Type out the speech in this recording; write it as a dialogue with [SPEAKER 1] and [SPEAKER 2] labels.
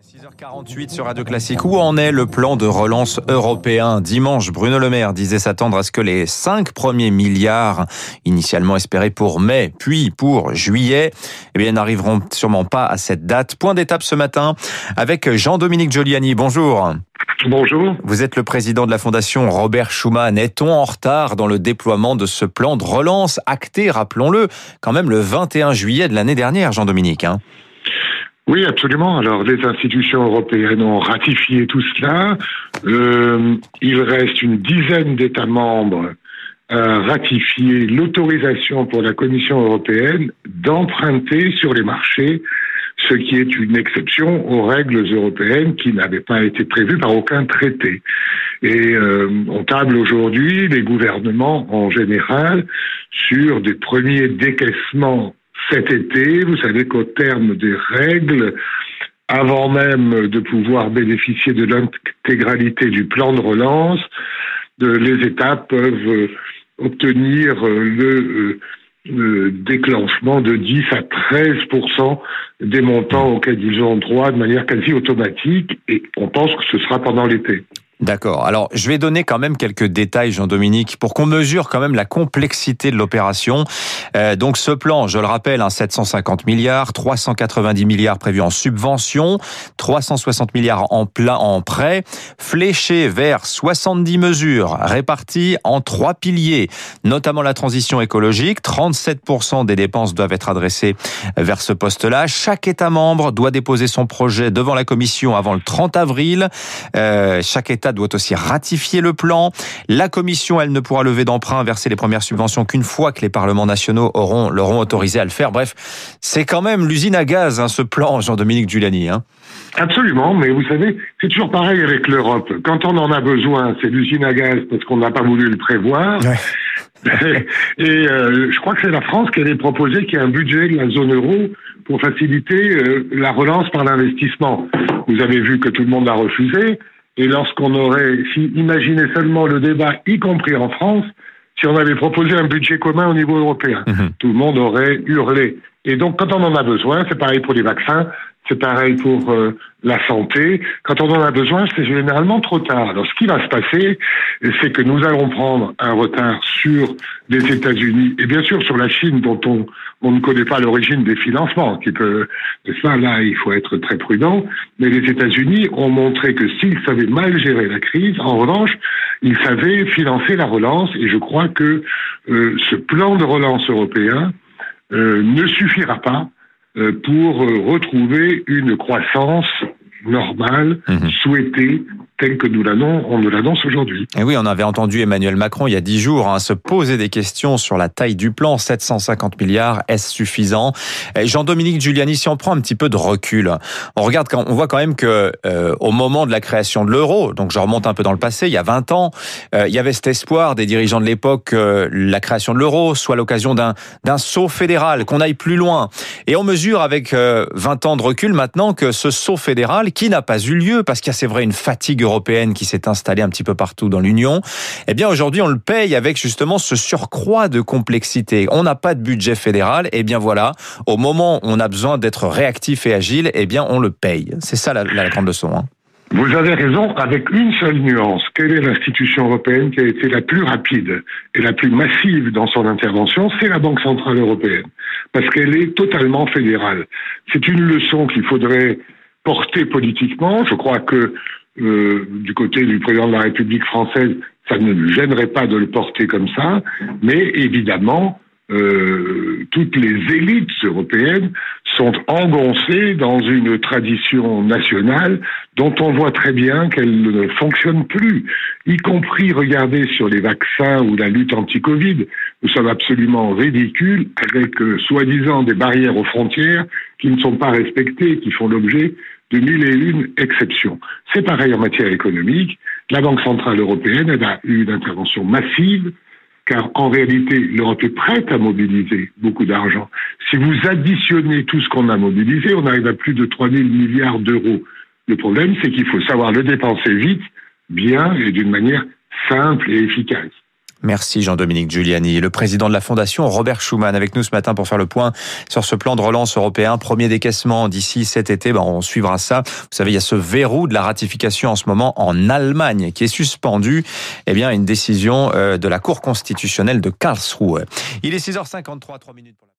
[SPEAKER 1] 6h48 sur Radio Classique. Où en est le plan de relance européen Dimanche, Bruno Le Maire disait s'attendre à ce que les cinq premiers milliards, initialement espérés pour mai, puis pour juillet, eh bien, n'arriveront sûrement pas à cette date. Point d'étape ce matin avec Jean-Dominique Giuliani. Bonjour.
[SPEAKER 2] Bonjour.
[SPEAKER 1] Vous êtes le président de la fondation Robert Schuman. Est-on en retard dans le déploiement de ce plan de relance acté, rappelons-le, quand même le 21 juillet de l'année dernière, Jean-Dominique hein?
[SPEAKER 2] Oui, absolument. Alors, les institutions européennes ont ratifié tout cela. Euh, il reste une dizaine d'États membres à ratifier l'autorisation pour la Commission européenne d'emprunter sur les marchés, ce qui est une exception aux règles européennes qui n'avaient pas été prévues par aucun traité. Et euh, on table aujourd'hui, les gouvernements en général, sur des premiers décaissements cet été. Vous savez qu'au terme des règles, avant même de pouvoir bénéficier de l'intégralité du plan de relance, les États peuvent obtenir le, déclenchement de 10 à 13% des montants auxquels ils ont droit de manière quasi automatique et on pense que ce sera pendant l'été.
[SPEAKER 1] D'accord. Alors, je vais donner quand même quelques détails, Jean-Dominique, pour qu'on mesure quand même la complexité de l'opération. Euh, donc, ce plan, je le rappelle, hein, 750 milliards, 390 milliards prévus en subvention, 360 milliards en plein en prêt, fléché vers 70 mesures réparties en trois piliers, notamment la transition écologique. 37% des dépenses doivent être adressées vers ce poste-là. Chaque État membre doit déposer son projet devant la Commission avant le 30 avril. Euh, chaque État doit aussi ratifier le plan. La Commission, elle ne pourra lever d'emprunt, verser les premières subventions qu'une fois que les parlements nationaux auront l'auront autorisé à le faire. Bref, c'est quand même l'usine à gaz, hein, ce plan, Jean-Dominique Giuliani. Hein.
[SPEAKER 2] Absolument, mais vous savez, c'est toujours pareil avec l'Europe. Quand on en a besoin, c'est l'usine à gaz parce qu'on n'a pas voulu le prévoir. Et euh, je crois que c'est la France qui avait proposé qu'il y ait un budget de la zone euro pour faciliter euh, la relance par l'investissement. Vous avez vu que tout le monde a refusé. Et lorsqu'on aurait, si, imaginez seulement le débat, y compris en France, si on avait proposé un budget commun au niveau européen, mhm. tout le monde aurait hurlé. Et donc, quand on en a besoin, c'est pareil pour les vaccins, c'est pareil pour euh, la santé. Quand on en a besoin, c'est généralement trop tard. Alors, ce qui va se passer, c'est que nous allons prendre un retard sur les États-Unis et bien sûr sur la Chine, dont on, on ne connaît pas l'origine des financements. Qui peut, ça, là, il faut être très prudent. Mais les États-Unis ont montré que s'ils savaient mal gérer la crise, en revanche, ils savaient financer la relance. Et je crois que euh, ce plan de relance européen euh, ne suffira pas pour euh, retrouver une croissance normale, mhm. souhaitée, telle que nous l'annonce aujourd'hui.
[SPEAKER 1] Et oui, on avait entendu Emmanuel Macron il y a dix jours hein, se poser des questions sur la taille du plan, 750 milliards, est-ce suffisant? Jean-Dominique Giuliani, si on prend un petit peu de recul, on regarde, on voit quand même que euh, au moment de la création de l'euro, donc je remonte un peu dans le passé, il y a 20 ans, euh, il y avait cet espoir des dirigeants de l'époque que la création de l'euro soit l'occasion d'un d'un saut fédéral, qu'on aille plus loin. Et on mesure avec 20 euh, ans de recul maintenant que ce saut fédéral, qui n'a pas eu lieu, parce qu'il y a c'est vrai une fatigue européenne qui s'est installée un petit peu partout dans l'Union, eh bien aujourd'hui on le paye avec justement ce surcroît de complexité. On n'a pas de budget fédéral, eh bien voilà, au moment où on a besoin d'être réactif et agile, eh bien on le paye. C'est ça la, grande leçon. Hein.
[SPEAKER 2] Vous avez raison, avec une seule nuance. Quelle est l'institution européenne qui a été la plus rapide et la plus massive dans son intervention? C'est la Banque Centrale Européenne, parce qu'elle est totalement fédérale. C'est une leçon qu'il faudrait porter politiquement. Je crois que euh, du côté du président de la République française, ça ne lui gênerait pas de le porter comme ça, mais évidemment, euh, toutes les élites européennes sont engoncées dans une tradition nationale dont on voit très bien qu'elle ne fonctionne plus, y compris, regardez, sur les vaccins ou la lutte anti-Covid. Nous sommes absolument ridicules avec, euh, soi-disant, des barrières aux frontières qui ne sont pas respectées, qui font l'objet de mille et une exceptions. C'est pareil en matière économique. La Banque centrale européenne a eu une intervention massive, car en réalité, l'Europe est prête à mobiliser beaucoup d'argent. Si vous additionnez tout ce qu'on a mobilisé, on arrive à plus de 3 000 milliards d'euros. Le problème, c'est qu'il faut savoir le dépenser vite, bien et d'une manière simple et efficace.
[SPEAKER 1] Merci Jean-Dominique Giuliani. Le président de la Fondation, Robert Schuman, avec nous ce matin pour faire le point sur ce plan de relance européen. Premier décaissement d'ici cet été, ben on suivra ça. Vous savez, il y a ce verrou de la ratification en ce moment en Allemagne qui est suspendu. Eh bien, une décision euh, de la Cour constitutionnelle de Karlsruhe. Il est 6h53, 3 minutes.